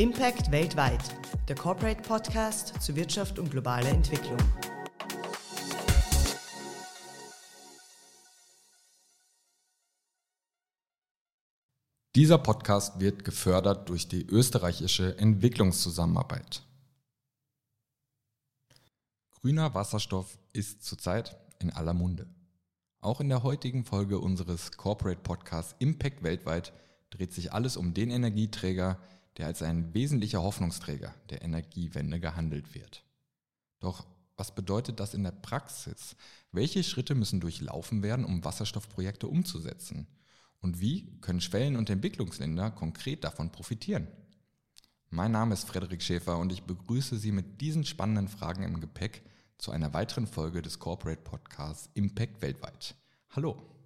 Impact weltweit, der Corporate Podcast zu Wirtschaft und globaler Entwicklung. Dieser Podcast wird gefördert durch die österreichische Entwicklungszusammenarbeit. Grüner Wasserstoff ist zurzeit in aller Munde. Auch in der heutigen Folge unseres Corporate Podcasts Impact weltweit dreht sich alles um den Energieträger, als ein wesentlicher Hoffnungsträger der Energiewende gehandelt wird. Doch was bedeutet das in der Praxis? Welche Schritte müssen durchlaufen werden, um Wasserstoffprojekte umzusetzen? Und wie können Schwellen- und Entwicklungsländer konkret davon profitieren? Mein Name ist Frederik Schäfer und ich begrüße Sie mit diesen spannenden Fragen im Gepäck zu einer weiteren Folge des Corporate Podcasts Impact weltweit. Hallo.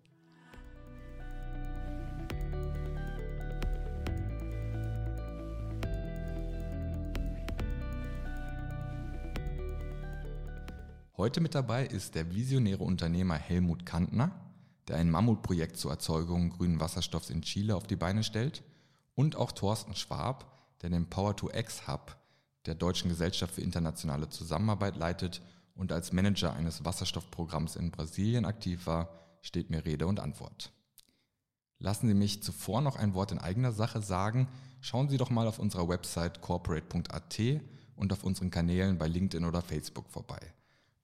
Heute mit dabei ist der visionäre Unternehmer Helmut Kantner, der ein Mammutprojekt zur Erzeugung grünen Wasserstoffs in Chile auf die Beine stellt, und auch Thorsten Schwab, der den Power-to-X Hub der Deutschen Gesellschaft für internationale Zusammenarbeit leitet und als Manager eines Wasserstoffprogramms in Brasilien aktiv war, steht mir Rede und Antwort. Lassen Sie mich zuvor noch ein Wort in eigener Sache sagen. Schauen Sie doch mal auf unserer Website corporate.at und auf unseren Kanälen bei LinkedIn oder Facebook vorbei.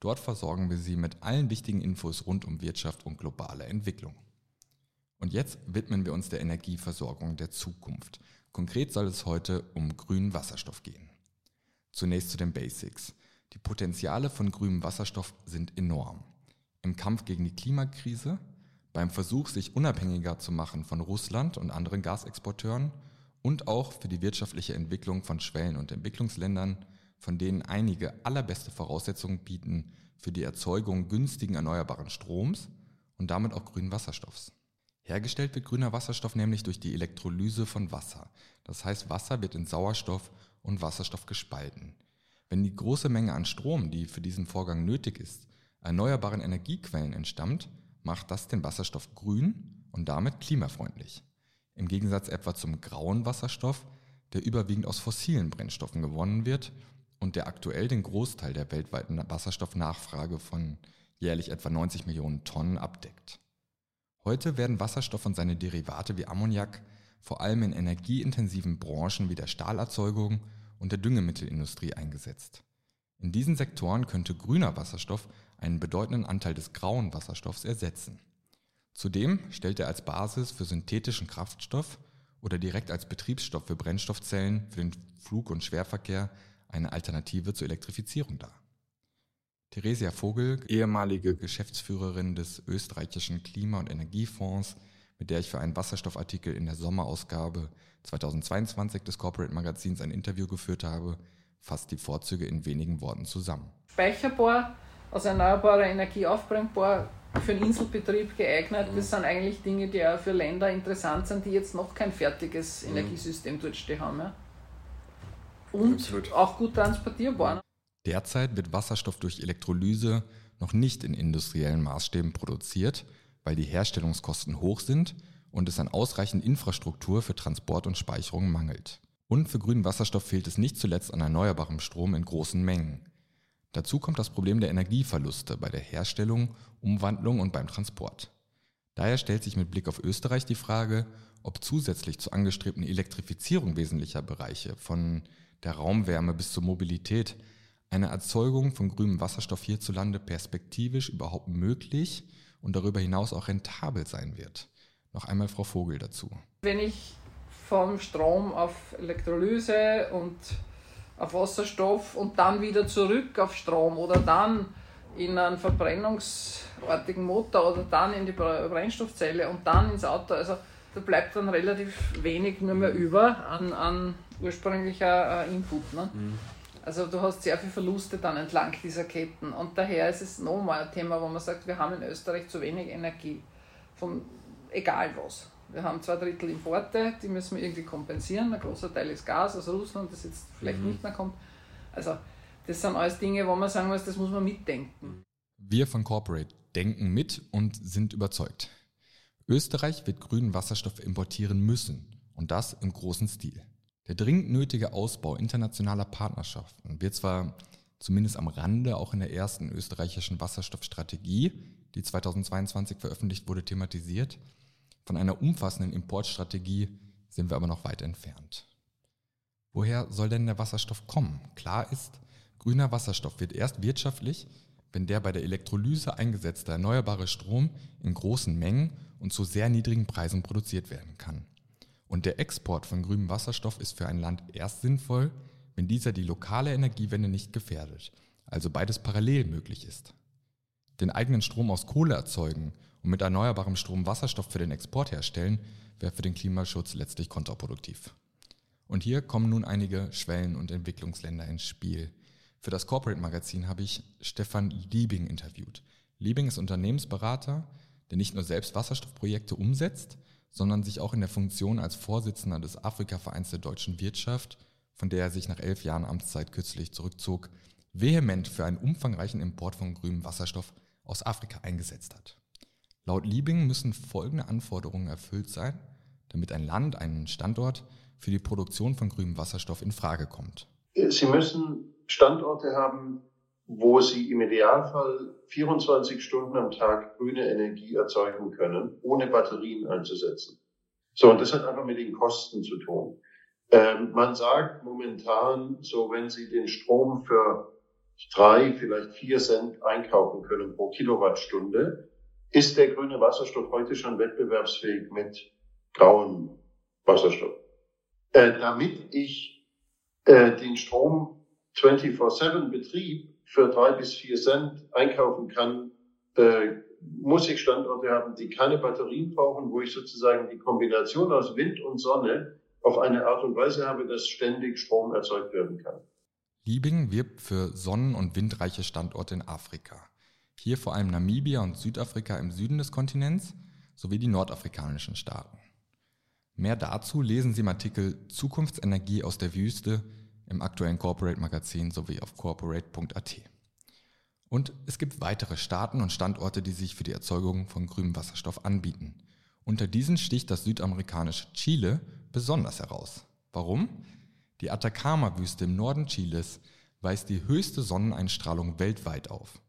Dort versorgen wir Sie mit allen wichtigen Infos rund um Wirtschaft und globale Entwicklung. Und jetzt widmen wir uns der Energieversorgung der Zukunft. Konkret soll es heute um grünen Wasserstoff gehen. Zunächst zu den Basics. Die Potenziale von grünem Wasserstoff sind enorm. Im Kampf gegen die Klimakrise, beim Versuch, sich unabhängiger zu machen von Russland und anderen Gasexporteuren und auch für die wirtschaftliche Entwicklung von Schwellen- und Entwicklungsländern von denen einige allerbeste Voraussetzungen bieten für die Erzeugung günstigen erneuerbaren Stroms und damit auch grünen Wasserstoffs. Hergestellt wird grüner Wasserstoff nämlich durch die Elektrolyse von Wasser. Das heißt, Wasser wird in Sauerstoff und Wasserstoff gespalten. Wenn die große Menge an Strom, die für diesen Vorgang nötig ist, erneuerbaren Energiequellen entstammt, macht das den Wasserstoff grün und damit klimafreundlich. Im Gegensatz etwa zum grauen Wasserstoff, der überwiegend aus fossilen Brennstoffen gewonnen wird und der aktuell den Großteil der weltweiten Wasserstoffnachfrage von jährlich etwa 90 Millionen Tonnen abdeckt. Heute werden Wasserstoff und seine Derivate wie Ammoniak vor allem in energieintensiven Branchen wie der Stahlerzeugung und der Düngemittelindustrie eingesetzt. In diesen Sektoren könnte grüner Wasserstoff einen bedeutenden Anteil des grauen Wasserstoffs ersetzen. Zudem stellt er als Basis für synthetischen Kraftstoff oder direkt als Betriebsstoff für Brennstoffzellen für den Flug- und Schwerverkehr eine Alternative zur Elektrifizierung dar. Theresia Vogel, ehemalige Geschäftsführerin des österreichischen Klima- und Energiefonds, mit der ich für einen Wasserstoffartikel in der Sommerausgabe 2022 des Corporate Magazins ein Interview geführt habe, fasst die Vorzüge in wenigen Worten zusammen. Speicherbar, aus erneuerbarer Energie aufbringbar, für einen Inselbetrieb geeignet. Das sind eigentlich Dinge, die auch für Länder interessant sind, die jetzt noch kein fertiges mhm. Energiesystem dort stehen haben. Ja? Und Absolut. auch gut transportierbar. Derzeit wird Wasserstoff durch Elektrolyse noch nicht in industriellen Maßstäben produziert, weil die Herstellungskosten hoch sind und es an ausreichend Infrastruktur für Transport und Speicherung mangelt. Und für grünen Wasserstoff fehlt es nicht zuletzt an erneuerbarem Strom in großen Mengen. Dazu kommt das Problem der Energieverluste bei der Herstellung, Umwandlung und beim Transport. Daher stellt sich mit Blick auf Österreich die Frage, ob zusätzlich zur angestrebten Elektrifizierung wesentlicher Bereiche von der Raumwärme bis zur Mobilität eine Erzeugung von grünem Wasserstoff hierzulande perspektivisch überhaupt möglich und darüber hinaus auch rentabel sein wird. Noch einmal Frau Vogel dazu. Wenn ich vom Strom auf Elektrolyse und auf Wasserstoff und dann wieder zurück auf Strom oder dann in einen verbrennungsartigen Motor oder dann in die Brennstoffzelle und dann ins Auto, also da bleibt dann relativ wenig nur mehr über an, an ursprünglicher äh, Input. Ne? Mhm. Also du hast sehr viele Verluste dann entlang dieser Ketten und daher ist es nochmal ein Thema, wo man sagt, wir haben in Österreich zu wenig Energie, von egal was. Wir haben zwei Drittel Importe, die müssen wir irgendwie kompensieren. Ein großer Teil ist Gas aus Russland, das jetzt vielleicht mhm. nicht mehr kommt. Also das sind alles Dinge, wo man sagen muss, das muss man mitdenken. Wir von Corporate denken mit und sind überzeugt. Österreich wird grünen Wasserstoff importieren müssen und das im großen Stil. Der dringend nötige Ausbau internationaler Partnerschaften wird zwar zumindest am Rande auch in der ersten österreichischen Wasserstoffstrategie, die 2022 veröffentlicht wurde, thematisiert. Von einer umfassenden Importstrategie sind wir aber noch weit entfernt. Woher soll denn der Wasserstoff kommen? Klar ist, grüner Wasserstoff wird erst wirtschaftlich, wenn der bei der Elektrolyse eingesetzte erneuerbare Strom in großen Mengen und zu sehr niedrigen Preisen produziert werden kann. Und der Export von grünem Wasserstoff ist für ein Land erst sinnvoll, wenn dieser die lokale Energiewende nicht gefährdet, also beides parallel möglich ist. Den eigenen Strom aus Kohle erzeugen und mit erneuerbarem Strom Wasserstoff für den Export herstellen, wäre für den Klimaschutz letztlich kontraproduktiv. Und hier kommen nun einige Schwellen- und Entwicklungsländer ins Spiel. Für das Corporate Magazin habe ich Stefan Liebing interviewt. Liebing ist Unternehmensberater, der nicht nur selbst Wasserstoffprojekte umsetzt, sondern sich auch in der Funktion als Vorsitzender des Afrika-Vereins der deutschen Wirtschaft von der er sich nach elf Jahren Amtszeit kürzlich zurückzog, vehement für einen umfangreichen Import von grünem Wasserstoff aus Afrika eingesetzt hat. Laut Liebing müssen folgende Anforderungen erfüllt sein, damit ein Land, ein Standort für die Produktion von grünem Wasserstoff in Frage kommt. Sie müssen Standorte haben, wo Sie im Idealfall 24 Stunden am Tag grüne Energie erzeugen können, ohne Batterien einzusetzen. So, und das hat einfach mit den Kosten zu tun. Ähm, man sagt momentan, so wenn Sie den Strom für drei, vielleicht vier Cent einkaufen können pro Kilowattstunde, ist der grüne Wasserstoff heute schon wettbewerbsfähig mit grauem Wasserstoff. Äh, damit ich äh, den Strom 24-7 Betrieb für drei bis vier Cent einkaufen kann, äh, muss ich Standorte haben, die keine Batterien brauchen, wo ich sozusagen die Kombination aus Wind und Sonne auf eine Art und Weise habe, dass ständig Strom erzeugt werden kann. Liebing wirbt für sonnen- und windreiche Standorte in Afrika. Hier vor allem Namibia und Südafrika im Süden des Kontinents sowie die nordafrikanischen Staaten. Mehr dazu lesen Sie im Artikel Zukunftsenergie aus der Wüste im aktuellen Corporate Magazin sowie auf corporate.at. Und es gibt weitere Staaten und Standorte, die sich für die Erzeugung von grünem Wasserstoff anbieten. Unter diesen sticht das südamerikanische Chile besonders heraus. Warum? Die Atacama-Wüste im Norden Chiles weist die höchste Sonneneinstrahlung weltweit auf.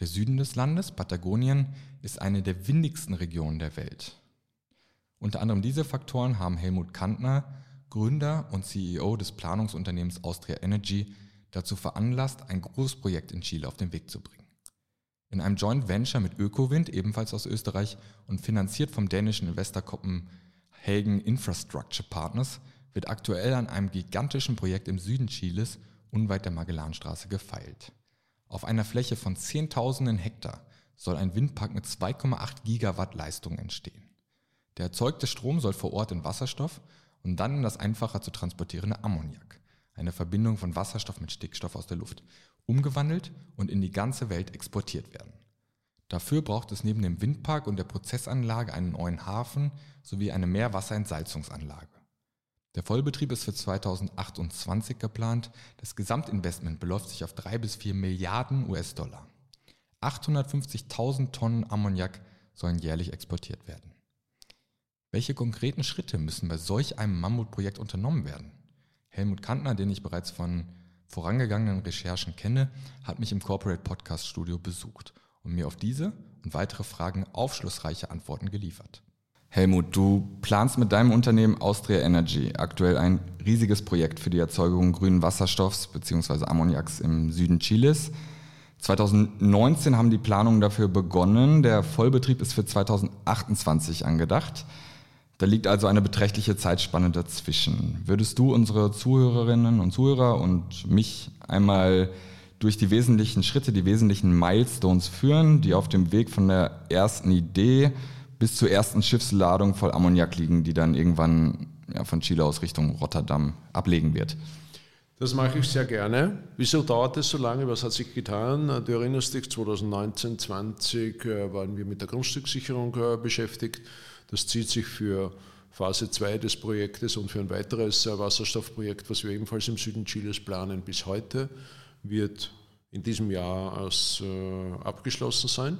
Der Süden des Landes, Patagonien, ist eine der windigsten Regionen der Welt. Unter anderem diese Faktoren haben Helmut Kantner, Gründer und CEO des Planungsunternehmens Austria Energy, dazu veranlasst, ein Großprojekt in Chile auf den Weg zu bringen. In einem Joint Venture mit Ökowind, ebenfalls aus Österreich und finanziert vom dänischen Investor Hagen Infrastructure Partners wird aktuell an einem gigantischen Projekt im Süden Chiles unweit der Magellanstraße gefeilt. Auf einer Fläche von Zehntausenden Hektar soll ein Windpark mit 2,8 Gigawatt Leistung entstehen. Der erzeugte Strom soll vor Ort in Wasserstoff und dann in das einfacher zu transportierende Ammoniak, eine Verbindung von Wasserstoff mit Stickstoff aus der Luft, umgewandelt und in die ganze Welt exportiert werden. Dafür braucht es neben dem Windpark und der Prozessanlage einen neuen Hafen sowie eine Meerwasserentsalzungsanlage. Der Vollbetrieb ist für 2028 geplant. Das Gesamtinvestment beläuft sich auf 3 bis 4 Milliarden US-Dollar. 850.000 Tonnen Ammoniak sollen jährlich exportiert werden. Welche konkreten Schritte müssen bei solch einem Mammutprojekt unternommen werden? Helmut Kantner, den ich bereits von vorangegangenen Recherchen kenne, hat mich im Corporate Podcast Studio besucht und mir auf diese und weitere Fragen aufschlussreiche Antworten geliefert. Helmut, du planst mit deinem Unternehmen Austria Energy aktuell ein riesiges Projekt für die Erzeugung grünen Wasserstoffs bzw. Ammoniaks im Süden Chiles. 2019 haben die Planungen dafür begonnen. Der Vollbetrieb ist für 2028 angedacht. Da liegt also eine beträchtliche Zeitspanne dazwischen. Würdest du unsere Zuhörerinnen und Zuhörer und mich einmal durch die wesentlichen Schritte, die wesentlichen Milestones führen, die auf dem Weg von der ersten Idee bis zur ersten Schiffsladung voll Ammoniak liegen, die dann irgendwann ja, von Chile aus Richtung Rotterdam ablegen wird. Das mache ich sehr gerne. Wieso dauert es so lange? Was hat sich getan? Du erinnerst dich, 2019, 2020 äh, waren wir mit der Grundstückssicherung äh, beschäftigt. Das zieht sich für Phase 2 des Projektes und für ein weiteres Wasserstoffprojekt, was wir ebenfalls im Süden Chiles planen, bis heute wird in diesem Jahr als, äh, abgeschlossen sein.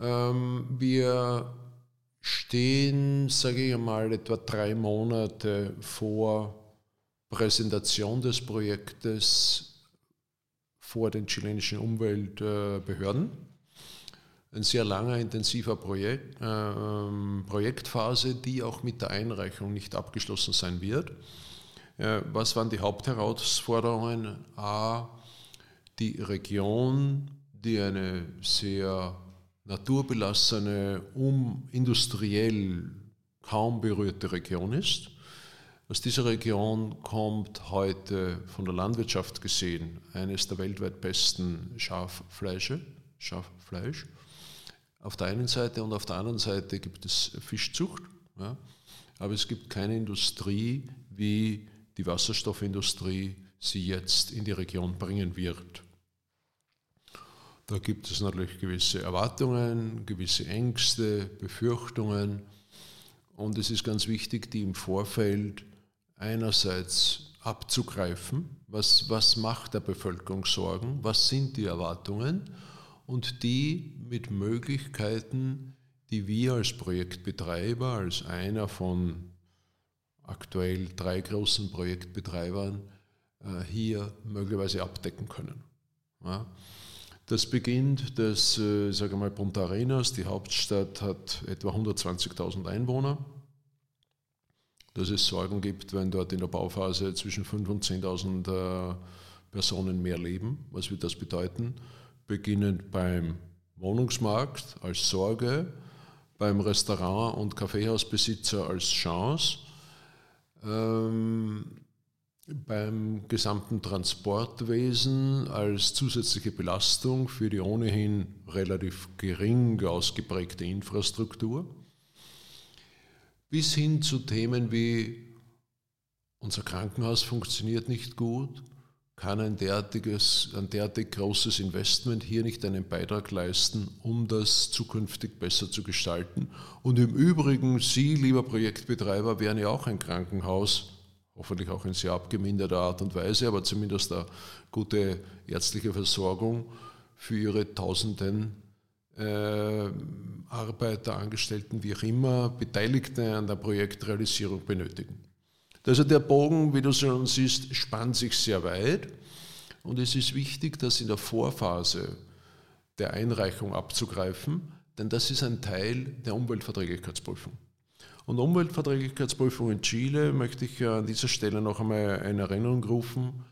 Ähm, wir stehen, sage ich mal, etwa drei Monate vor Präsentation des Projektes vor den chilenischen Umweltbehörden. Ein sehr langer, intensiver Projekt, äh, Projektphase, die auch mit der Einreichung nicht abgeschlossen sein wird. Äh, was waren die Hauptherausforderungen? A, die Region, die eine sehr naturbelassene, um industriell kaum berührte Region ist. Aus dieser Region kommt heute von der Landwirtschaft gesehen eines der weltweit besten Schaffleische, Schaffleisch. Auf der einen Seite und auf der anderen Seite gibt es Fischzucht, ja, aber es gibt keine Industrie, wie die Wasserstoffindustrie sie jetzt in die Region bringen wird. Da gibt es natürlich gewisse Erwartungen, gewisse Ängste, Befürchtungen. Und es ist ganz wichtig, die im Vorfeld einerseits abzugreifen, was, was macht der Bevölkerung Sorgen, was sind die Erwartungen und die mit Möglichkeiten, die wir als Projektbetreiber, als einer von aktuell drei großen Projektbetreibern äh, hier möglicherweise abdecken können. Das beginnt, dass, äh, sage mal, Punta Arenas, die Hauptstadt, hat etwa 120.000 Einwohner. Dass es Sorgen gibt, wenn dort in der Bauphase zwischen 5.000 und 10.000 äh, Personen mehr leben. Was wird das bedeuten? Beginnend beim Wohnungsmarkt als Sorge, beim Restaurant- und Kaffeehausbesitzer als Chance, ähm, beim gesamten Transportwesen als zusätzliche Belastung für die ohnehin relativ gering ausgeprägte Infrastruktur, bis hin zu Themen wie unser Krankenhaus funktioniert nicht gut, kann ein derartiges, ein derartig großes Investment hier nicht einen Beitrag leisten, um das zukünftig besser zu gestalten. Und im Übrigen, Sie, lieber Projektbetreiber, wären ja auch ein Krankenhaus, hoffentlich auch in sehr abgeminderter Art und Weise, aber zumindest eine gute ärztliche Versorgung für Ihre Tausenden äh, Arbeiter, Angestellten, wie auch immer, Beteiligte an der Projektrealisierung benötigen. Also der Bogen, wie du schon siehst, spannt sich sehr weit und es ist wichtig, das in der Vorphase der Einreichung abzugreifen, denn das ist ein Teil der Umweltverträglichkeitsprüfung. Und Umweltverträglichkeitsprüfung in Chile möchte ich an dieser Stelle noch einmal in Erinnerung rufen,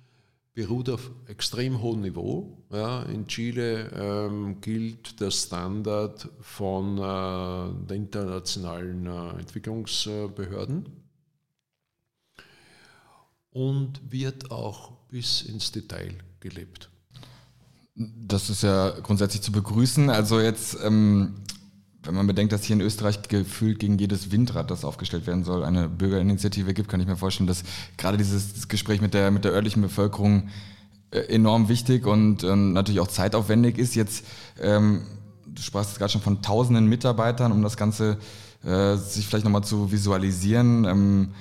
beruht auf extrem hohem Niveau. Ja, in Chile ähm, gilt der Standard von äh, den internationalen äh, Entwicklungsbehörden und wird auch bis ins Detail gelebt. Das ist ja grundsätzlich zu begrüßen. Also jetzt, ähm, wenn man bedenkt, dass hier in Österreich gefühlt gegen jedes Windrad, das aufgestellt werden soll, eine Bürgerinitiative gibt, kann ich mir vorstellen, dass gerade dieses Gespräch mit der, mit der örtlichen Bevölkerung äh, enorm wichtig und äh, natürlich auch zeitaufwendig ist. Jetzt, ähm, du sprachst jetzt gerade schon von tausenden Mitarbeitern, um das Ganze äh, sich vielleicht nochmal zu visualisieren.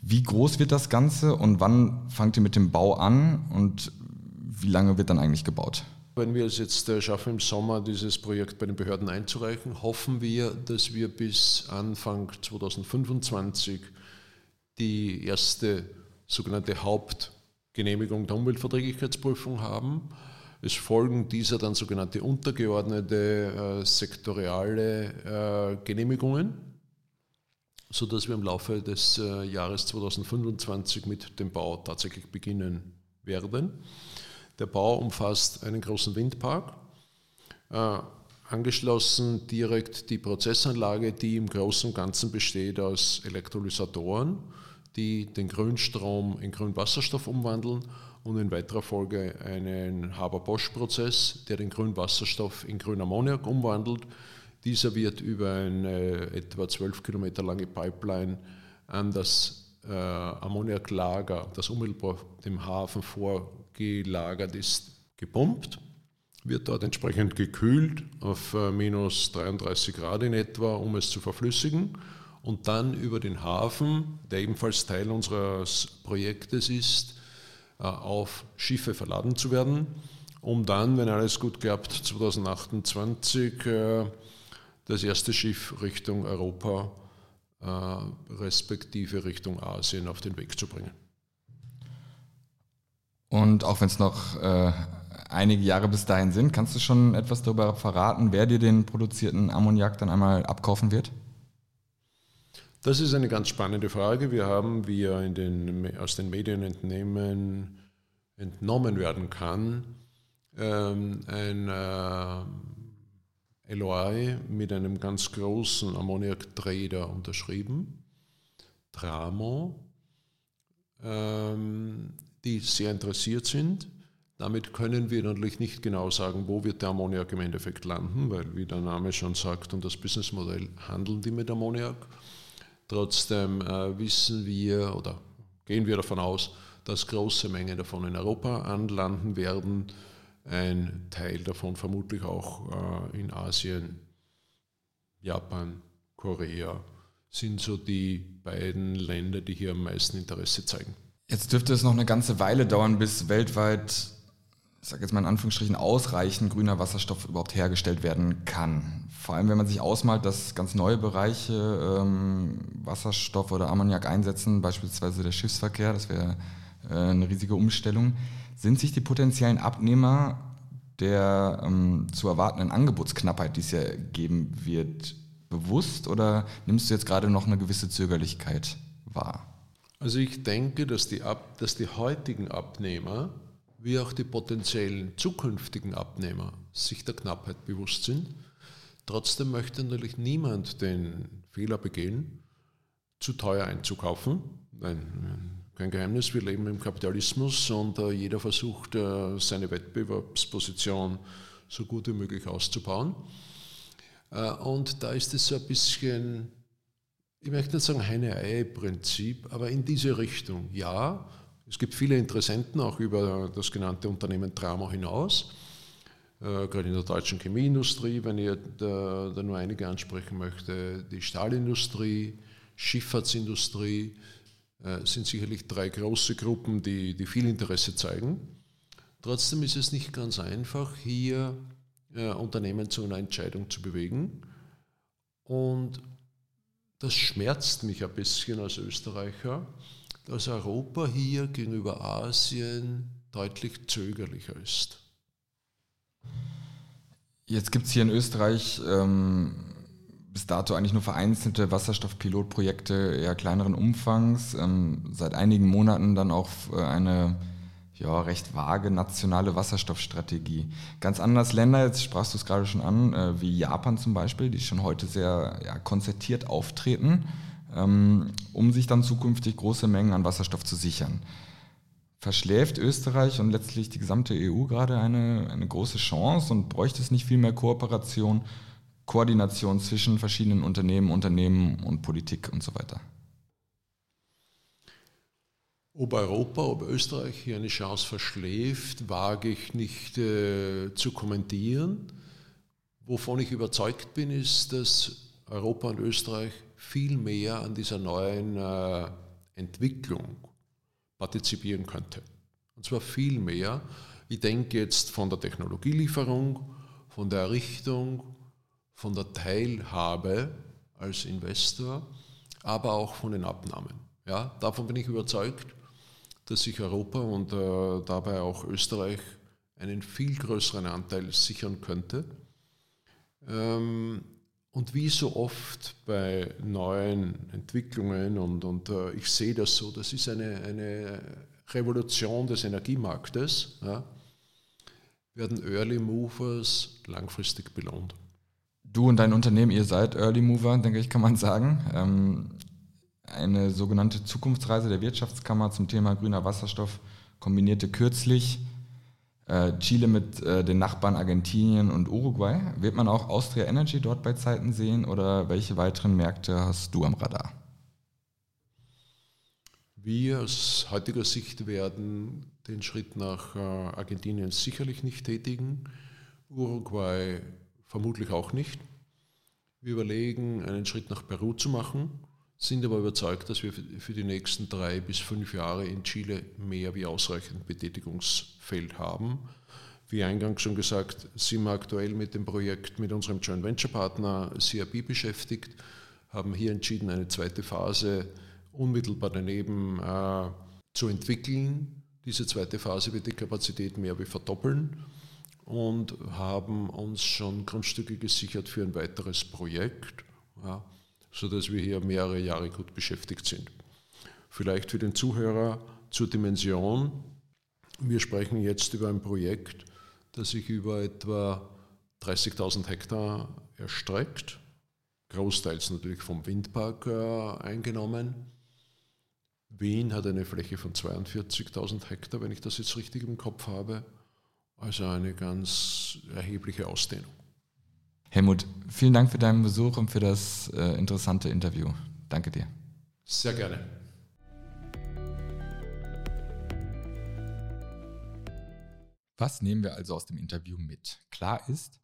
Wie groß wird das Ganze und wann fangt ihr mit dem Bau an und wie lange wird dann eigentlich gebaut? Wenn wir es jetzt äh, schaffen, im Sommer dieses Projekt bei den Behörden einzureichen, hoffen wir, dass wir bis Anfang 2025 die erste sogenannte Hauptgenehmigung der Umweltverträglichkeitsprüfung haben. Es folgen dieser dann sogenannte untergeordnete äh, sektoriale äh, Genehmigungen sodass wir im Laufe des äh, Jahres 2025 mit dem Bau tatsächlich beginnen werden. Der Bau umfasst einen großen Windpark, äh, angeschlossen direkt die Prozessanlage, die im Großen und Ganzen besteht aus Elektrolysatoren, die den Grünstrom in Grünwasserstoff umwandeln und in weiterer Folge einen Haber-Bosch-Prozess, der den Grünwasserstoff in Grünammoniak umwandelt dieser wird über eine etwa 12 Kilometer lange Pipeline an das äh, Ammoniaklager, das unmittelbar dem Hafen vorgelagert ist, gepumpt, wird dort entsprechend gekühlt auf äh, minus 33 Grad in etwa, um es zu verflüssigen und dann über den Hafen, der ebenfalls Teil unseres Projektes ist, äh, auf Schiffe verladen zu werden, um dann, wenn alles gut klappt, 2028 äh, das erste Schiff Richtung Europa, äh, respektive Richtung Asien auf den Weg zu bringen. Und auch wenn es noch äh, einige Jahre bis dahin sind, kannst du schon etwas darüber verraten, wer dir den produzierten Ammoniak dann einmal abkaufen wird? Das ist eine ganz spannende Frage. Wir haben, wie ja in den, aus den Medien entnehmen, entnommen werden kann, ähm, ein äh, LOI mit einem ganz großen Ammoniak-Trader unterschrieben, Tramo, ähm, die sehr interessiert sind. Damit können wir natürlich nicht genau sagen, wo wird der Ammoniak im Endeffekt landen, weil wie der Name schon sagt und das Businessmodell handeln die mit Ammoniak. Trotzdem äh, wissen wir oder gehen wir davon aus, dass große Mengen davon in Europa anlanden werden ein Teil davon vermutlich auch äh, in Asien, Japan, Korea sind so die beiden Länder, die hier am meisten Interesse zeigen. Jetzt dürfte es noch eine ganze Weile dauern, bis weltweit, ich sage jetzt mal in Anführungsstrichen, ausreichend grüner Wasserstoff überhaupt hergestellt werden kann. Vor allem, wenn man sich ausmalt, dass ganz neue Bereiche ähm, Wasserstoff oder Ammoniak einsetzen, beispielsweise der Schiffsverkehr, das wäre eine riesige Umstellung. Sind sich die potenziellen Abnehmer der ähm, zu erwartenden Angebotsknappheit, die es ja geben wird, bewusst oder nimmst du jetzt gerade noch eine gewisse Zögerlichkeit wahr? Also ich denke, dass die, Ab dass die heutigen Abnehmer wie auch die potenziellen zukünftigen Abnehmer sich der Knappheit bewusst sind. Trotzdem möchte natürlich niemand den Fehler begehen, zu teuer einzukaufen. Nein, kein Geheimnis, wir leben im Kapitalismus und äh, jeder versucht, äh, seine Wettbewerbsposition so gut wie möglich auszubauen. Äh, und da ist es so ein bisschen, ich möchte nicht sagen Heine-Ei-Prinzip, aber in diese Richtung. Ja, es gibt viele Interessenten auch über das genannte Unternehmen Tramo hinaus, äh, gerade in der deutschen Chemieindustrie, wenn ich da, da nur einige ansprechen möchte, die Stahlindustrie, Schifffahrtsindustrie, äh, sind sicherlich drei große Gruppen, die, die viel Interesse zeigen. Trotzdem ist es nicht ganz einfach, hier äh, Unternehmen zu einer Entscheidung zu bewegen. Und das schmerzt mich ein bisschen als Österreicher, dass Europa hier gegenüber Asien deutlich zögerlicher ist. Jetzt gibt es hier in Österreich ähm, bis dato eigentlich nur vereinzelte Wasserstoffpilotprojekte eher kleineren Umfangs. Ähm, seit einigen Monaten dann auch äh, eine ja, recht vage nationale Wasserstoffstrategie. Ganz anders Länder, jetzt sprachst du es gerade schon an, äh, wie Japan zum Beispiel, die schon heute sehr ja, konzertiert auftreten, ähm, um sich dann zukünftig große Mengen an Wasserstoff zu sichern. Verschläft Österreich und letztlich die gesamte EU gerade eine, eine große Chance und bräuchte es nicht viel mehr Kooperation Koordination zwischen verschiedenen Unternehmen, Unternehmen und Politik und so weiter. Ob Europa, ob Österreich hier eine Chance verschläft, wage ich nicht äh, zu kommentieren. Wovon ich überzeugt bin, ist, dass Europa und Österreich viel mehr an dieser neuen äh, Entwicklung partizipieren könnte. Und zwar viel mehr. Ich denke jetzt von der Technologielieferung, von der Errichtung, von der Teilhabe als Investor, aber auch von den Abnahmen. Ja, davon bin ich überzeugt, dass sich Europa und äh, dabei auch Österreich einen viel größeren Anteil sichern könnte. Ähm, und wie so oft bei neuen Entwicklungen, und, und äh, ich sehe das so, das ist eine, eine Revolution des Energiemarktes, ja, werden Early Movers langfristig belohnt. Du und dein Unternehmen, ihr seid Early Mover, denke ich, kann man sagen. Ähm, eine sogenannte Zukunftsreise der Wirtschaftskammer zum Thema grüner Wasserstoff kombinierte kürzlich äh, Chile mit äh, den Nachbarn Argentinien und Uruguay. Wird man auch Austria Energy dort bei Zeiten sehen oder welche weiteren Märkte hast du am Radar? Wir aus heutiger Sicht werden den Schritt nach äh, Argentinien sicherlich nicht tätigen. Uruguay vermutlich auch nicht. Wir überlegen, einen Schritt nach Peru zu machen, sind aber überzeugt, dass wir für die nächsten drei bis fünf Jahre in Chile mehr wie ausreichend Betätigungsfeld haben. Wie eingangs schon gesagt, sind wir aktuell mit dem Projekt mit unserem Joint Venture Partner CRB beschäftigt, haben hier entschieden, eine zweite Phase unmittelbar daneben äh, zu entwickeln. Diese zweite Phase wird die Kapazität mehr wie verdoppeln und haben uns schon Grundstücke gesichert für ein weiteres Projekt, ja, sodass wir hier mehrere Jahre gut beschäftigt sind. Vielleicht für den Zuhörer zur Dimension. Wir sprechen jetzt über ein Projekt, das sich über etwa 30.000 Hektar erstreckt, großteils natürlich vom Windpark äh, eingenommen. Wien hat eine Fläche von 42.000 Hektar, wenn ich das jetzt richtig im Kopf habe. Also eine ganz erhebliche Ausdehnung. Helmut, vielen Dank für deinen Besuch und für das äh, interessante Interview. Danke dir. Sehr gerne. Was nehmen wir also aus dem Interview mit? Klar ist,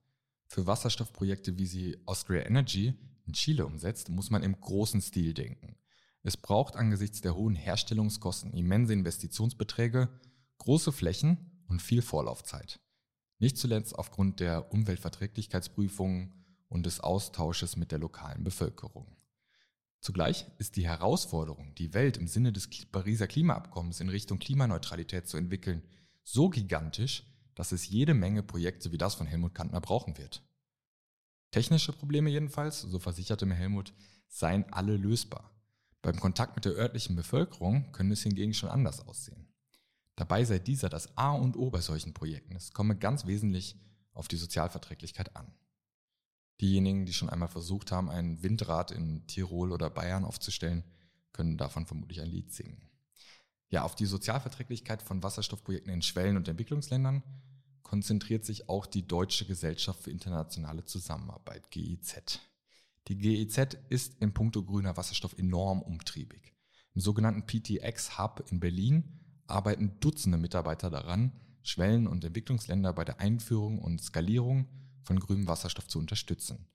für Wasserstoffprojekte, wie sie Austria Energy in Chile umsetzt, muss man im großen Stil denken. Es braucht angesichts der hohen Herstellungskosten immense Investitionsbeträge, große Flächen und viel Vorlaufzeit. Nicht zuletzt aufgrund der Umweltverträglichkeitsprüfungen und des Austausches mit der lokalen Bevölkerung. Zugleich ist die Herausforderung, die Welt im Sinne des Pariser Klimaabkommens in Richtung Klimaneutralität zu entwickeln, so gigantisch, dass es jede Menge Projekte wie das von Helmut Kantner brauchen wird. Technische Probleme jedenfalls, so versicherte mir Helmut, seien alle lösbar. Beim Kontakt mit der örtlichen Bevölkerung können es hingegen schon anders aussehen. Dabei sei dieser das A und O bei solchen Projekten. Es komme ganz wesentlich auf die Sozialverträglichkeit an. Diejenigen, die schon einmal versucht haben, ein Windrad in Tirol oder Bayern aufzustellen, können davon vermutlich ein Lied singen. Ja, auf die Sozialverträglichkeit von Wasserstoffprojekten in Schwellen- und Entwicklungsländern konzentriert sich auch die Deutsche Gesellschaft für internationale Zusammenarbeit, GIZ. Die GIZ ist in puncto grüner Wasserstoff enorm umtriebig. Im sogenannten PTX Hub in Berlin arbeiten Dutzende Mitarbeiter daran, Schwellen- und Entwicklungsländer bei der Einführung und Skalierung von grünem Wasserstoff zu unterstützen.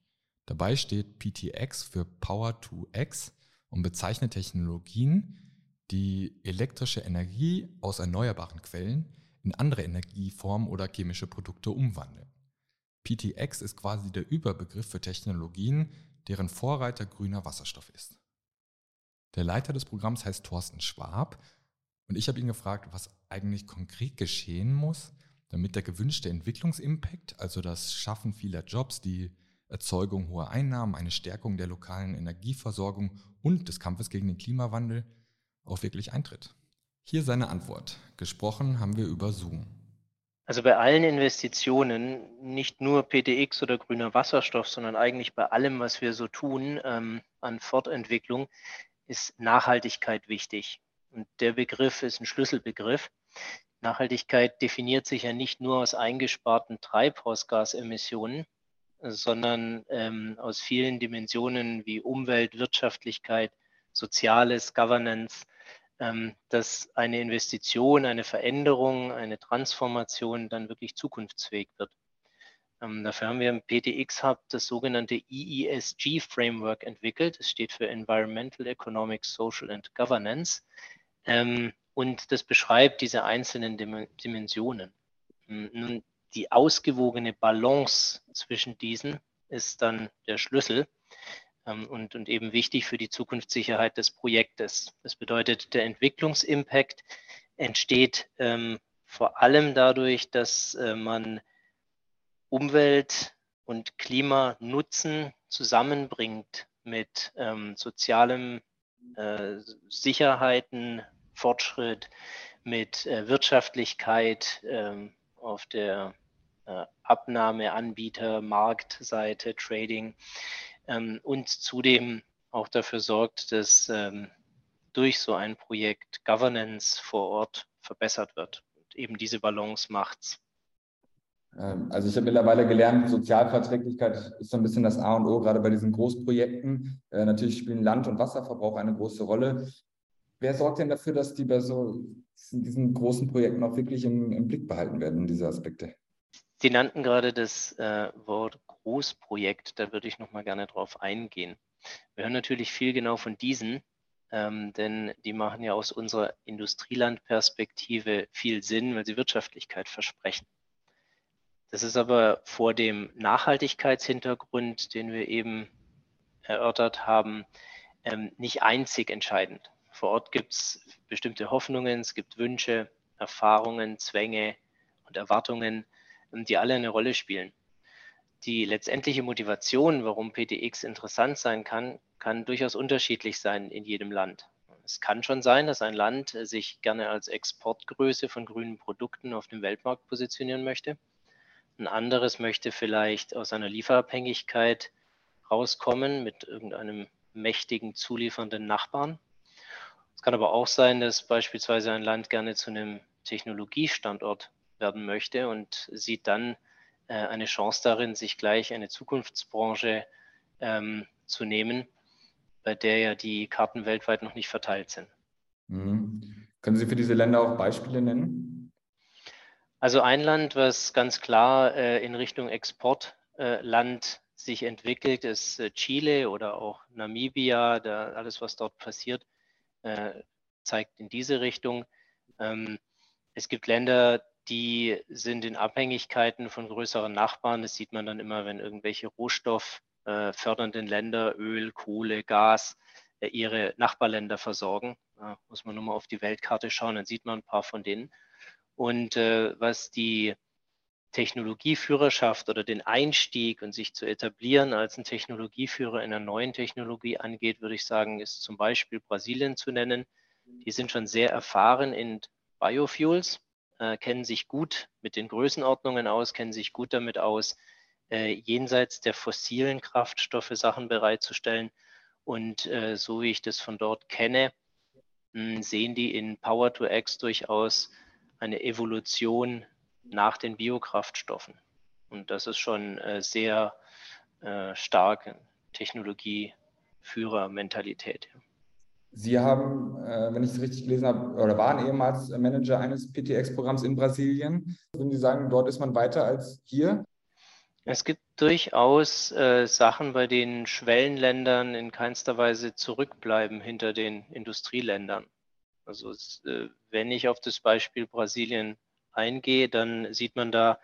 Dabei steht PTX für Power to X und bezeichnet Technologien, die elektrische Energie aus erneuerbaren Quellen in andere Energieformen oder chemische Produkte umwandeln. PTX ist quasi der Überbegriff für Technologien, deren Vorreiter grüner Wasserstoff ist. Der Leiter des Programms heißt Thorsten Schwab und ich habe ihn gefragt, was eigentlich konkret geschehen muss, damit der gewünschte Entwicklungsimpact, also das Schaffen vieler Jobs, die Erzeugung hoher Einnahmen, eine Stärkung der lokalen Energieversorgung und des Kampfes gegen den Klimawandel auch wirklich eintritt. Hier seine Antwort. Gesprochen haben wir über Zoom. Also bei allen Investitionen, nicht nur PTX oder grüner Wasserstoff, sondern eigentlich bei allem, was wir so tun ähm, an Fortentwicklung, ist Nachhaltigkeit wichtig. Und der Begriff ist ein Schlüsselbegriff. Nachhaltigkeit definiert sich ja nicht nur aus eingesparten Treibhausgasemissionen, sondern ähm, aus vielen Dimensionen wie Umwelt, Wirtschaftlichkeit, Soziales, Governance, ähm, dass eine Investition, eine Veränderung, eine Transformation dann wirklich zukunftsfähig wird. Ähm, dafür haben wir im PTX Hub das sogenannte EESG Framework entwickelt. Es steht für Environmental, Economic, Social and Governance. Ähm, und das beschreibt diese einzelnen Dimensionen. Hm, nun, die ausgewogene Balance zwischen diesen ist dann der Schlüssel ähm, und, und eben wichtig für die Zukunftssicherheit des Projektes. Das bedeutet, der Entwicklungsimpact entsteht ähm, vor allem dadurch, dass äh, man Umwelt- und Klimanutzen zusammenbringt mit ähm, sozialem äh, Sicherheiten, Fortschritt, mit äh, Wirtschaftlichkeit ähm, auf der äh, Abnahme, Anbieter, Marktseite, Trading ähm, und zudem auch dafür sorgt, dass ähm, durch so ein Projekt Governance vor Ort verbessert wird. Und eben diese Balance macht's. Ähm, also ich habe mittlerweile gelernt, Sozialverträglichkeit ist so ein bisschen das A und O, gerade bei diesen Großprojekten. Äh, natürlich spielen Land- und Wasserverbrauch eine große Rolle. Wer sorgt denn dafür, dass die bei so diesen großen Projekten auch wirklich im, im Blick behalten werden, diese Aspekte? Sie nannten gerade das äh, Wort Großprojekt, da würde ich noch mal gerne drauf eingehen. Wir hören natürlich viel genau von diesen, ähm, denn die machen ja aus unserer Industrielandperspektive viel Sinn, weil sie Wirtschaftlichkeit versprechen. Das ist aber vor dem Nachhaltigkeitshintergrund, den wir eben erörtert haben, ähm, nicht einzig entscheidend. Vor Ort gibt es bestimmte Hoffnungen, es gibt Wünsche, Erfahrungen, Zwänge und Erwartungen, ähm, die alle eine Rolle spielen. Die letztendliche Motivation, warum PTX interessant sein kann, kann durchaus unterschiedlich sein in jedem Land. Es kann schon sein, dass ein Land sich gerne als Exportgröße von grünen Produkten auf dem Weltmarkt positionieren möchte. Ein anderes möchte vielleicht aus einer Lieferabhängigkeit rauskommen mit irgendeinem mächtigen zuliefernden Nachbarn. Es kann aber auch sein, dass beispielsweise ein Land gerne zu einem Technologiestandort werden möchte und sieht dann äh, eine Chance darin, sich gleich eine Zukunftsbranche ähm, zu nehmen, bei der ja die Karten weltweit noch nicht verteilt sind. Mhm. Können Sie für diese Länder auch Beispiele nennen? Also ein Land, was ganz klar äh, in Richtung Exportland äh, sich entwickelt, ist äh, Chile oder auch Namibia. Da, alles, was dort passiert, äh, zeigt in diese Richtung. Ähm, es gibt Länder, die sind in Abhängigkeiten von größeren Nachbarn. Das sieht man dann immer, wenn irgendwelche rohstofffördernden Länder, Öl, Kohle, Gas, äh, ihre Nachbarländer versorgen. Da muss man nur mal auf die Weltkarte schauen, dann sieht man ein paar von denen. Und äh, was die Technologieführerschaft oder den Einstieg und sich zu etablieren als ein Technologieführer in einer neuen Technologie angeht, würde ich sagen, ist zum Beispiel Brasilien zu nennen. Die sind schon sehr erfahren in Biofuels, äh, kennen sich gut mit den Größenordnungen aus, kennen sich gut damit aus, äh, jenseits der fossilen Kraftstoffe Sachen bereitzustellen. Und äh, so wie ich das von dort kenne, mh, hm, sehen die in Power to X durchaus eine Evolution nach den Biokraftstoffen. Und das ist schon äh, sehr äh, stark Technologieführermentalität. Sie haben, äh, wenn ich es richtig gelesen habe, oder waren ehemals Manager eines PTX-Programms in Brasilien. Würden Sie sagen, dort ist man weiter als hier? Es gibt durchaus äh, Sachen, bei denen Schwellenländern in keinster Weise zurückbleiben hinter den Industrieländern. Also äh, wenn ich auf das Beispiel Brasilien eingehe, dann sieht man da,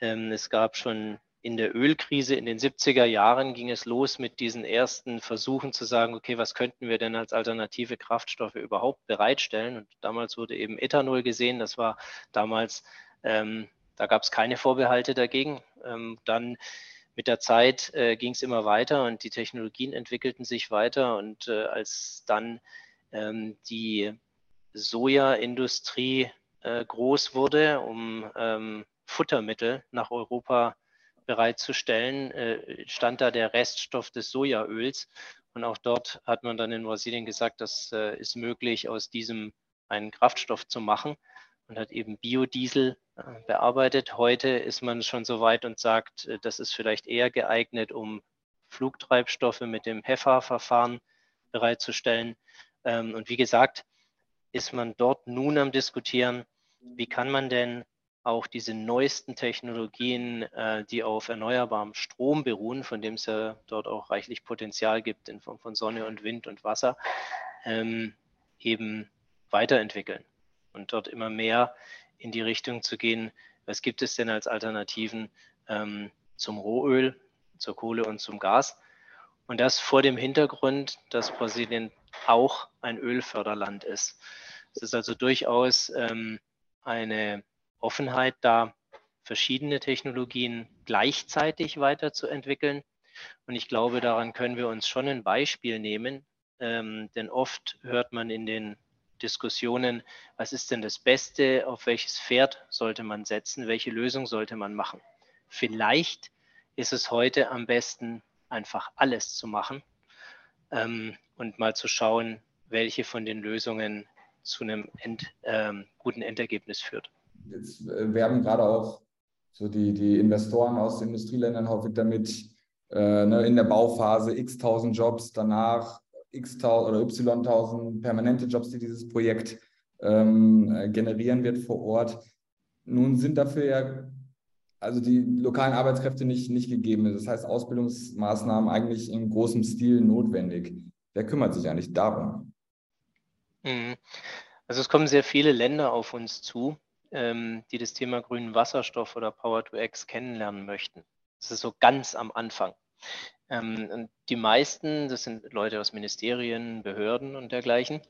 ähm, es gab schon in der Ölkrise in den 70er Jahren ging es los mit diesen ersten Versuchen zu sagen, okay, was könnten wir denn als alternative Kraftstoffe überhaupt bereitstellen? Und damals wurde eben Ethanol gesehen. Das war damals, ähm, da gab es keine Vorbehalte dagegen. Ähm, dann mit der Zeit äh, ging es immer weiter und die Technologien entwickelten sich weiter. Und äh, als dann ähm, die Sojaindustrie äh, groß wurde, um ähm, Futtermittel nach Europa bereitzustellen, äh, stand da der Reststoff des Sojaöls. Und auch dort hat man dann in Brasilien gesagt, das äh, ist möglich, aus diesem einen Kraftstoff zu machen und hat eben Biodiesel äh, bearbeitet. Heute ist man schon so weit und sagt, äh, das ist vielleicht eher geeignet, um Flugtreibstoffe mit dem HEFA-Verfahren bereitzustellen. Ähm, und wie gesagt, ist man dort nun am Diskutieren, wie kann man denn auch diese neuesten Technologien, äh, die auf erneuerbarem Strom beruhen, von dem es ja dort auch reichlich Potenzial gibt in Form von Sonne und Wind und Wasser, ähm, eben weiterentwickeln und dort immer mehr in die Richtung zu gehen, was gibt es denn als Alternativen ähm, zum Rohöl, zur Kohle und zum Gas. Und das vor dem Hintergrund, dass Brasilien auch ein Ölförderland ist. Es ist also durchaus ähm, eine Offenheit da, verschiedene Technologien gleichzeitig weiterzuentwickeln. Und ich glaube, daran können wir uns schon ein Beispiel nehmen, ähm, denn oft hört man in den Diskussionen, was ist denn das Beste, auf welches Pferd sollte man setzen, welche Lösung sollte man machen. Vielleicht ist es heute am besten, einfach alles zu machen ähm, und mal zu schauen, welche von den Lösungen zu einem End, ähm, guten Endergebnis führt. Jetzt äh, werben gerade auch so die, die Investoren aus Industrieländern häufig damit, äh, ne, in der Bauphase x tausend Jobs, danach x tausend oder y tausend permanente Jobs, die dieses Projekt ähm, äh, generieren wird vor Ort. Nun sind dafür ja also die lokalen Arbeitskräfte nicht, nicht gegeben. Das heißt, Ausbildungsmaßnahmen eigentlich in großem Stil notwendig. Wer kümmert sich eigentlich darum? Mhm. Also es kommen sehr viele Länder auf uns zu, ähm, die das Thema grünen Wasserstoff oder Power to X kennenlernen möchten. Das ist so ganz am Anfang. Ähm, und die meisten, das sind Leute aus Ministerien, Behörden und dergleichen,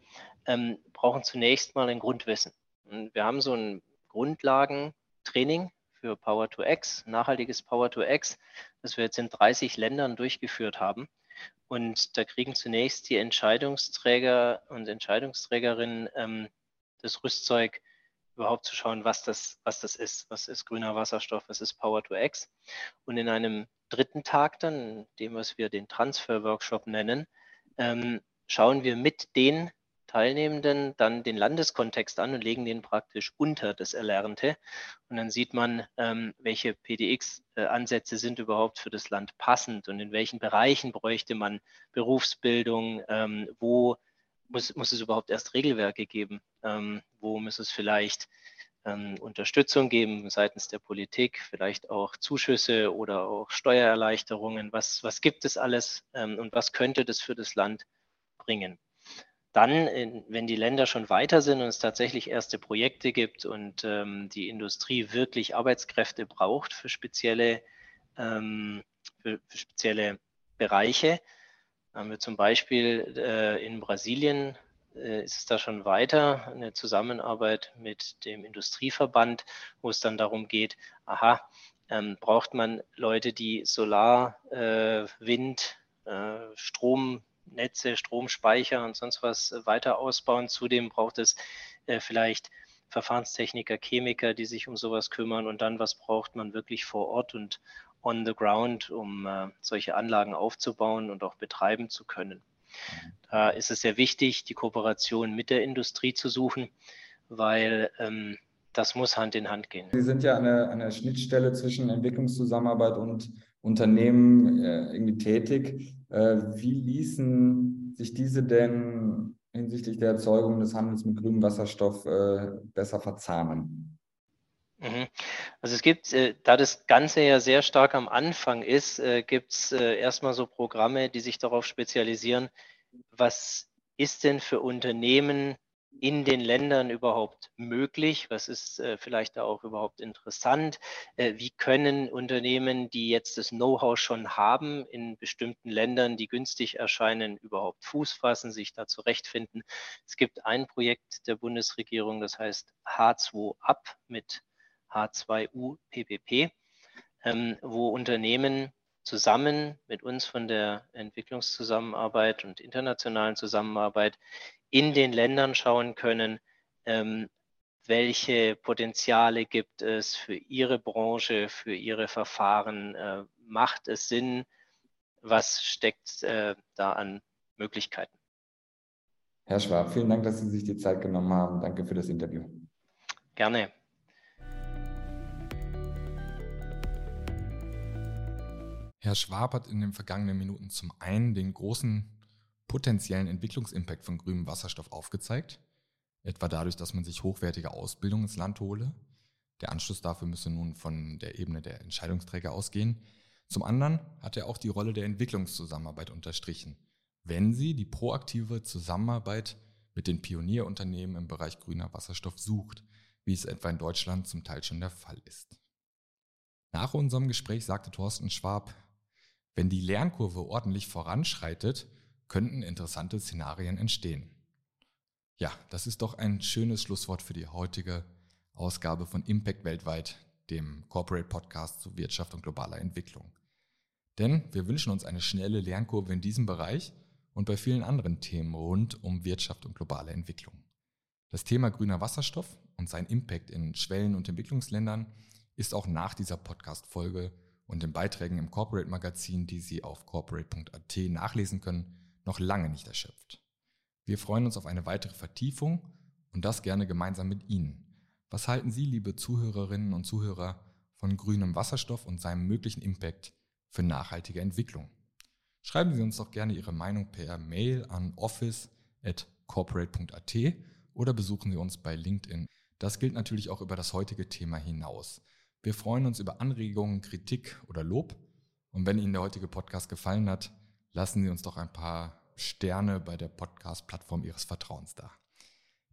ähm, brauchen zunächst mal ein Grundwissen. Und wir haben so ein Grundlagentraining für Power to X, nachhaltiges Power to X, das wir jetzt in 30 Ländern durchgeführt haben. Und da kriegen zunächst die Entscheidungsträger und Entscheidungsträgerinnen ähm, das Rüstzeug, überhaupt zu schauen, was das, was das ist. Was ist grüner Wasserstoff, was ist Power to X. Und in einem dritten Tag dann, dem was wir den Transfer-Workshop nennen, ähm, schauen wir mit den Teilnehmenden dann den Landeskontext an und legen den praktisch unter das Erlernte. Und dann sieht man, ähm, welche PDX-Ansätze sind überhaupt für das Land passend und in welchen Bereichen bräuchte man Berufsbildung, ähm, wo muss, muss es überhaupt erst Regelwerke geben, ähm, wo muss es vielleicht ähm, Unterstützung geben seitens der Politik, vielleicht auch Zuschüsse oder auch Steuererleichterungen. Was, was gibt es alles ähm, und was könnte das für das Land bringen? Dann, wenn die Länder schon weiter sind und es tatsächlich erste Projekte gibt und ähm, die Industrie wirklich Arbeitskräfte braucht für spezielle, ähm, für, für, spezielle Bereiche, haben wir zum Beispiel äh, in Brasilien äh, ist es da schon weiter, eine Zusammenarbeit mit dem Industrieverband, wo es dann darum geht, aha, ähm, braucht man Leute, die Solar, äh, Wind, äh, Strom Netze, Stromspeicher und sonst was äh, weiter ausbauen. Zudem braucht es äh, vielleicht Verfahrenstechniker, Chemiker, die sich um sowas kümmern. Und dann, was braucht man wirklich vor Ort und on the ground, um äh, solche Anlagen aufzubauen und auch betreiben zu können. Da ist es sehr wichtig, die Kooperation mit der Industrie zu suchen, weil ähm, das muss Hand in Hand gehen. Sie sind ja an der, an der Schnittstelle zwischen Entwicklungszusammenarbeit und Unternehmen äh, irgendwie tätig. Äh, wie ließen sich diese denn hinsichtlich der Erzeugung des Handels mit grünem Wasserstoff äh, besser verzahnen? Mhm. Also es gibt, äh, da das Ganze ja sehr stark am Anfang ist, äh, gibt es äh, erstmal so Programme, die sich darauf spezialisieren, was ist denn für Unternehmen in den Ländern überhaupt möglich? Was ist äh, vielleicht da auch überhaupt interessant? Äh, wie können Unternehmen, die jetzt das Know-how schon haben, in bestimmten Ländern, die günstig erscheinen, überhaupt Fuß fassen, sich da zurechtfinden? Es gibt ein Projekt der Bundesregierung, das heißt H2 Up mit H2U PPP, ähm, wo Unternehmen zusammen mit uns von der Entwicklungszusammenarbeit und internationalen Zusammenarbeit in den Ländern schauen können, ähm, welche Potenziale gibt es für Ihre Branche, für Ihre Verfahren, äh, macht es Sinn, was steckt äh, da an Möglichkeiten. Herr Schwab, vielen Dank, dass Sie sich die Zeit genommen haben. Danke für das Interview. Gerne. Herr Schwab hat in den vergangenen Minuten zum einen den großen potenziellen Entwicklungsimpact von grünem Wasserstoff aufgezeigt, etwa dadurch, dass man sich hochwertige Ausbildung ins Land hole. Der Anschluss dafür müsse nun von der Ebene der Entscheidungsträger ausgehen. Zum anderen hat er auch die Rolle der Entwicklungszusammenarbeit unterstrichen, wenn sie die proaktive Zusammenarbeit mit den Pionierunternehmen im Bereich grüner Wasserstoff sucht, wie es etwa in Deutschland zum Teil schon der Fall ist. Nach unserem Gespräch sagte Thorsten Schwab, wenn die Lernkurve ordentlich voranschreitet, könnten interessante Szenarien entstehen. Ja, das ist doch ein schönes Schlusswort für die heutige Ausgabe von Impact weltweit, dem Corporate Podcast zu Wirtschaft und globaler Entwicklung. Denn wir wünschen uns eine schnelle Lernkurve in diesem Bereich und bei vielen anderen Themen rund um Wirtschaft und globale Entwicklung. Das Thema grüner Wasserstoff und sein Impact in Schwellen- und Entwicklungsländern ist auch nach dieser Podcast-Folge und den Beiträgen im Corporate Magazin, die Sie auf corporate.at nachlesen können, noch lange nicht erschöpft. Wir freuen uns auf eine weitere Vertiefung und das gerne gemeinsam mit Ihnen. Was halten Sie, liebe Zuhörerinnen und Zuhörer, von grünem Wasserstoff und seinem möglichen Impact für nachhaltige Entwicklung? Schreiben Sie uns doch gerne Ihre Meinung per Mail an office.corporate.at oder besuchen Sie uns bei LinkedIn. Das gilt natürlich auch über das heutige Thema hinaus. Wir freuen uns über Anregungen, Kritik oder Lob. Und wenn Ihnen der heutige Podcast gefallen hat, lassen Sie uns doch ein paar Sterne bei der Podcast-Plattform Ihres Vertrauens da.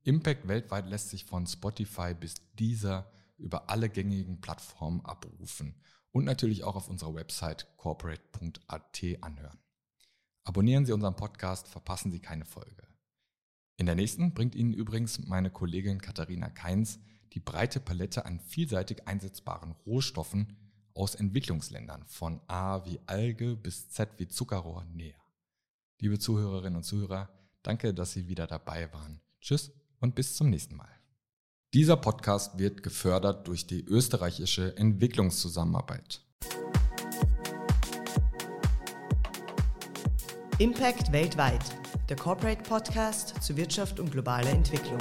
Impact weltweit lässt sich von Spotify bis dieser über alle gängigen Plattformen abrufen und natürlich auch auf unserer Website corporate.at anhören. Abonnieren Sie unseren Podcast, verpassen Sie keine Folge. In der nächsten bringt Ihnen übrigens meine Kollegin Katharina Keins die breite Palette an vielseitig einsetzbaren Rohstoffen aus Entwicklungsländern von A wie Alge bis Z wie Zuckerrohr näher. Liebe Zuhörerinnen und Zuhörer, danke, dass Sie wieder dabei waren. Tschüss und bis zum nächsten Mal. Dieser Podcast wird gefördert durch die österreichische Entwicklungszusammenarbeit. Impact weltweit, der Corporate Podcast zu Wirtschaft und globaler Entwicklung.